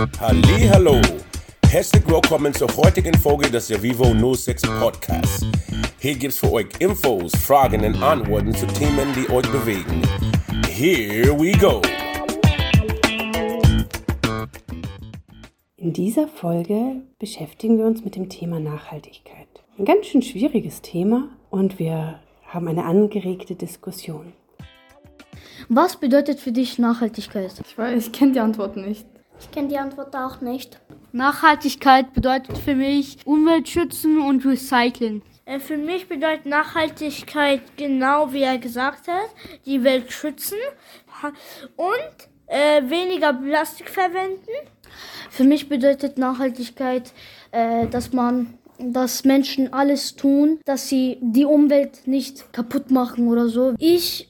Hallo, herzlich willkommen zur heutigen Folge des Vivo 06 Podcasts. Hier gibt's für euch Infos, Fragen und Antworten zu Themen, die euch bewegen. Here we go. In dieser Folge beschäftigen wir uns mit dem Thema Nachhaltigkeit. Ein ganz schön schwieriges Thema und wir haben eine angeregte Diskussion. Was bedeutet für dich Nachhaltigkeit? Ich weiß, ich kenne die Antwort nicht. Ich kenne die Antwort auch nicht. Nachhaltigkeit bedeutet für mich Umwelt schützen und recyceln. Äh, für mich bedeutet Nachhaltigkeit genau wie er gesagt hat, die Welt schützen und äh, weniger Plastik verwenden. Für mich bedeutet Nachhaltigkeit, äh, dass man dass Menschen alles tun, dass sie die Umwelt nicht kaputt machen oder so. Ich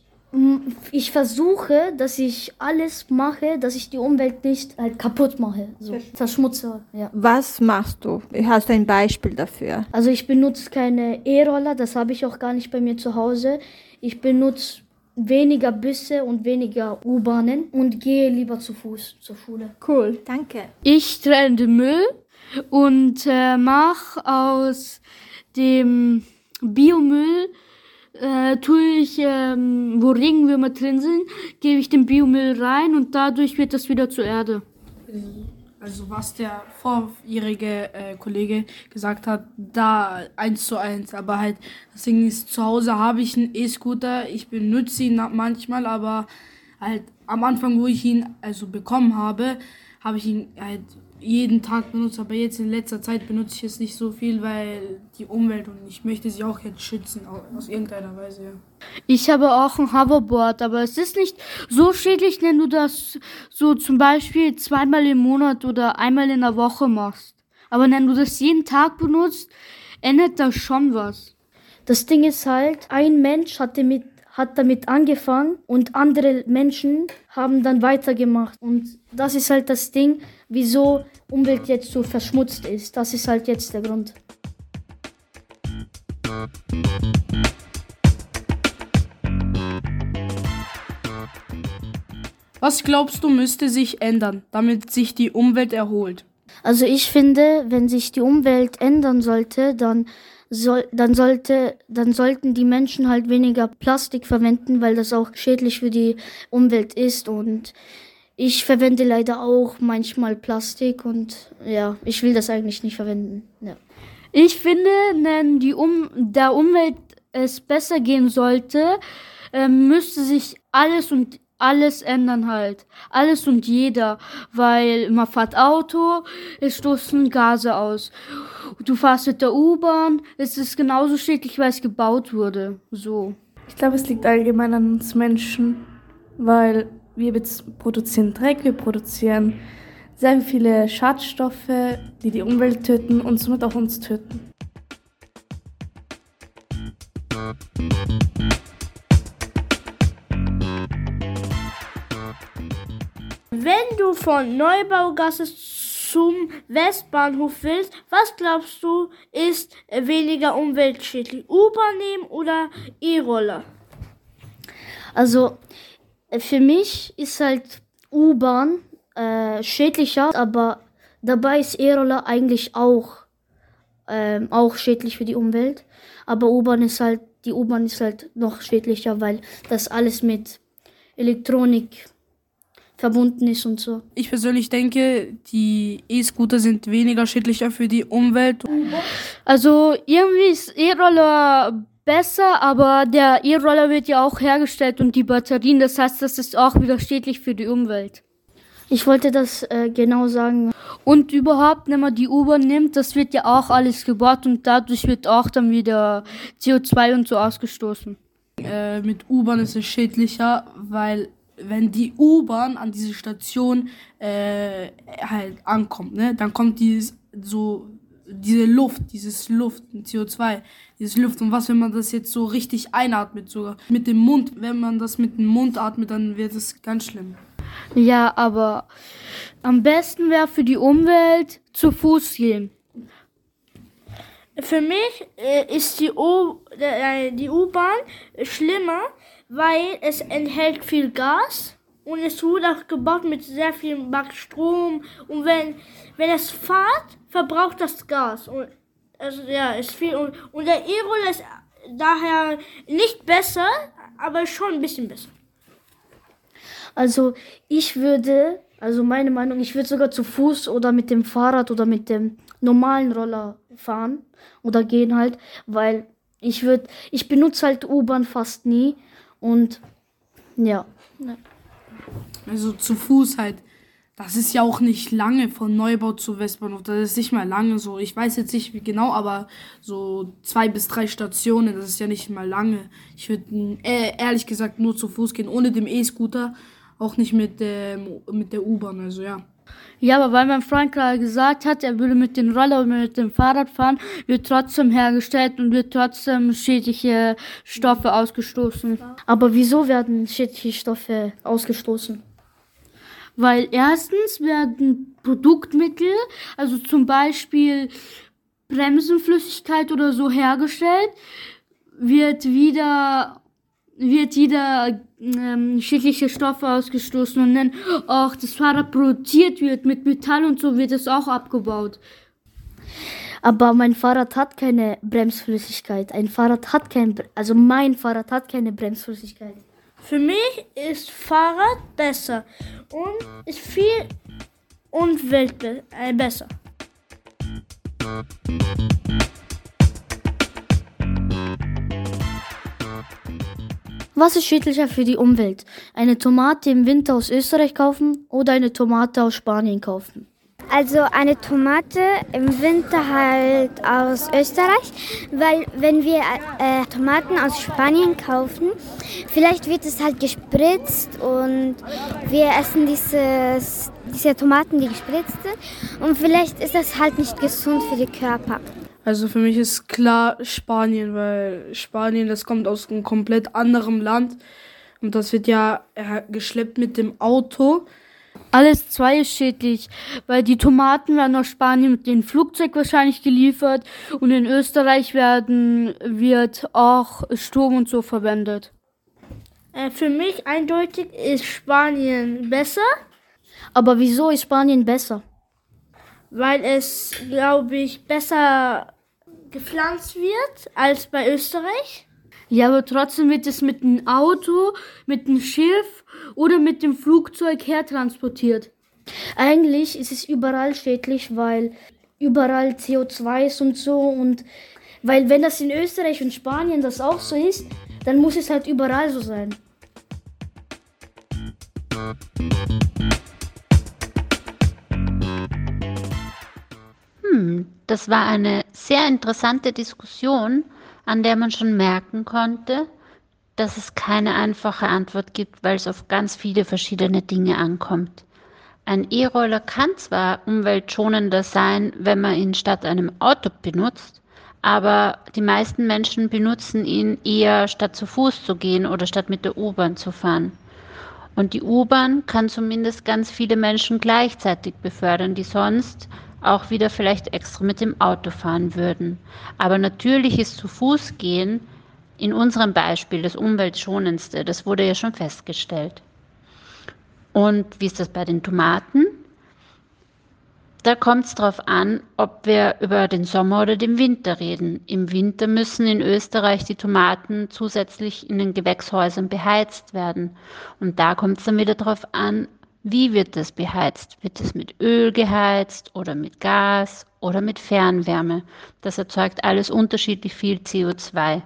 ich versuche, dass ich alles mache, dass ich die Umwelt nicht halt kaputt mache, so verschmutze. Ja. Was machst du? Hast du ein Beispiel dafür? Also ich benutze keine E-Roller, das habe ich auch gar nicht bei mir zu Hause. Ich benutze weniger Busse und weniger U-Bahnen und gehe lieber zu Fuß zur Schule. Cool, danke. Ich trenne den Müll und äh, mache aus dem Biomüll äh, tue ich, ähm, wo Regenwürmer drin sind, gebe ich den Biomüll rein und dadurch wird das wieder zur Erde. Also was der vorjährige äh, Kollege gesagt hat, da eins zu eins. Aber halt, das Ding ist, zu Hause habe ich einen E-Scooter, ich benutze ihn manchmal, aber halt am Anfang, wo ich ihn also bekommen habe, habe ich ihn halt jeden Tag benutzt, aber jetzt in letzter Zeit benutze ich es nicht so viel, weil die Umwelt und ich möchte sie auch jetzt schützen, aus irgendeiner Weise. Ja. Ich habe auch ein Hoverboard, aber es ist nicht so schädlich, wenn du das so zum Beispiel zweimal im Monat oder einmal in der Woche machst. Aber wenn du das jeden Tag benutzt, ändert das schon was. Das Ding ist halt, ein Mensch hatte mit hat damit angefangen und andere Menschen haben dann weitergemacht. Und das ist halt das Ding, wieso Umwelt jetzt so verschmutzt ist. Das ist halt jetzt der Grund. Was glaubst du, müsste sich ändern, damit sich die Umwelt erholt? Also ich finde, wenn sich die Umwelt ändern sollte, dann soll, dann sollte, dann sollten die Menschen halt weniger Plastik verwenden, weil das auch schädlich für die Umwelt ist und ich verwende leider auch manchmal Plastik und ja, ich will das eigentlich nicht verwenden. Ja. Ich finde, wenn die um der Umwelt es besser gehen sollte, äh, müsste sich alles und alles ändern halt. Alles und jeder. Weil man fährt Auto, es stoßen Gase aus. Du fährst mit der U-Bahn, es ist genauso schädlich, weil es gebaut wurde. So. Ich glaube, es liegt allgemein an uns Menschen, weil wir produzieren Dreck, wir produzieren sehr viele Schadstoffe, die die Umwelt töten und somit auch uns töten. Wenn du von Neubaugasse zum Westbahnhof willst, was glaubst du ist weniger umweltschädlich? U-Bahn nehmen oder E-Roller? Also für mich ist halt U-Bahn äh, schädlicher, aber dabei ist E-Roller eigentlich auch, äh, auch schädlich für die Umwelt. Aber U-Bahn ist halt, die U-Bahn ist halt noch schädlicher, weil das alles mit Elektronik verbunden ist und so. Ich persönlich denke, die E-Scooter sind weniger schädlicher für die Umwelt. Also irgendwie ist E-Roller besser, aber der E-Roller wird ja auch hergestellt und die Batterien, das heißt, das ist auch wieder schädlich für die Umwelt. Ich wollte das äh, genau sagen. Und überhaupt, wenn man die U-Bahn nimmt, das wird ja auch alles gebaut und dadurch wird auch dann wieder CO2 und so ausgestoßen. Äh, mit U-Bahn ist es schädlicher, weil wenn die U-Bahn an diese Station äh, halt ankommt, ne, dann kommt dieses so diese Luft, dieses Luft, CO2, dieses Luft. Und was, wenn man das jetzt so richtig einatmet, sogar mit dem Mund? Wenn man das mit dem Mund atmet, dann wird es ganz schlimm. Ja, aber am besten wäre für die Umwelt zu Fuß gehen. Für mich äh, ist die äh, U-Bahn schlimmer, weil es enthält viel Gas und es wurde auch gebaut mit sehr viel Strom. Und wenn, wenn es fahrt, verbraucht das Gas. Und also ja, ist viel. Und, und der E-Roller ist daher nicht besser, aber schon ein bisschen besser. Also ich würde, also meine Meinung, ich würde sogar zu Fuß oder mit dem Fahrrad oder mit dem normalen Roller fahren oder gehen halt, weil ich würde, ich benutze halt U-Bahn fast nie und ja. Also zu Fuß halt. Das ist ja auch nicht lange von Neubau zu Westbahnhof. Das ist nicht mal lange so. Ich weiß jetzt nicht wie genau, aber so zwei bis drei Stationen, das ist ja nicht mal lange. Ich würde äh, ehrlich gesagt nur zu Fuß gehen, ohne dem E-Scooter, auch nicht mit, ähm, mit der U-Bahn. Also ja. Ja, aber weil mein Freund gerade gesagt hat, er würde mit dem Roller und mit dem Fahrrad fahren, wird trotzdem hergestellt und wird trotzdem schädliche Stoffe ausgestoßen. Aber wieso werden schädliche Stoffe ausgestoßen? Weil erstens werden Produktmittel, also zum Beispiel Bremsenflüssigkeit oder so hergestellt, wird wieder wird wieder ähm, schädliche Stoffe ausgestoßen und dann auch das Fahrrad produziert wird mit Metall und so wird es auch abgebaut. Aber mein Fahrrad hat keine Bremsflüssigkeit. Ein Fahrrad hat kein, also mein Fahrrad hat keine Bremsflüssigkeit. Für mich ist Fahrrad besser und ist viel Umwelt äh, besser. Was ist schädlicher für die Umwelt? Eine Tomate im Winter aus Österreich kaufen oder eine Tomate aus Spanien kaufen? Also eine Tomate im Winter halt aus Österreich, weil wenn wir äh, Tomaten aus Spanien kaufen, vielleicht wird es halt gespritzt und wir essen dieses, diese Tomaten, die gespritzt sind und vielleicht ist das halt nicht gesund für den Körper. Also für mich ist klar Spanien, weil Spanien, das kommt aus einem komplett anderen Land und das wird ja geschleppt mit dem Auto. Alles zwei ist schädlich, weil die Tomaten werden aus Spanien mit dem Flugzeug wahrscheinlich geliefert und in Österreich werden, wird auch Strom und so verwendet. Äh, für mich eindeutig ist Spanien besser. Aber wieso ist Spanien besser? Weil es, glaube ich, besser gepflanzt wird als bei Österreich. Ja, aber trotzdem wird es mit einem Auto, mit einem Schiff oder mit dem Flugzeug hertransportiert. Eigentlich ist es überall schädlich, weil überall CO2 ist und so und weil wenn das in Österreich und Spanien das auch so ist, dann muss es halt überall so sein. Hm, das war eine sehr interessante Diskussion an der man schon merken konnte, dass es keine einfache Antwort gibt, weil es auf ganz viele verschiedene Dinge ankommt. Ein E-Roller kann zwar umweltschonender sein, wenn man ihn statt einem Auto benutzt, aber die meisten Menschen benutzen ihn eher statt zu Fuß zu gehen oder statt mit der U-Bahn zu fahren. Und die U-Bahn kann zumindest ganz viele Menschen gleichzeitig befördern, die sonst auch wieder vielleicht extra mit dem Auto fahren würden. Aber natürlich ist zu Fuß gehen in unserem Beispiel das umweltschonendste. Das wurde ja schon festgestellt. Und wie ist das bei den Tomaten? Da kommt es darauf an, ob wir über den Sommer oder den Winter reden. Im Winter müssen in Österreich die Tomaten zusätzlich in den Gewächshäusern beheizt werden. Und da kommt es dann wieder darauf an, wie wird es beheizt? Wird es mit Öl geheizt oder mit Gas oder mit Fernwärme? Das erzeugt alles unterschiedlich viel CO2.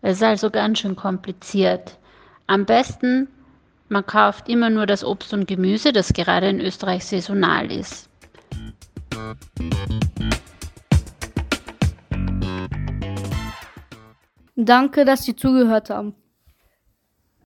Es ist also ganz schön kompliziert. Am besten, man kauft immer nur das Obst und Gemüse, das gerade in Österreich saisonal ist. Danke, dass Sie zugehört haben.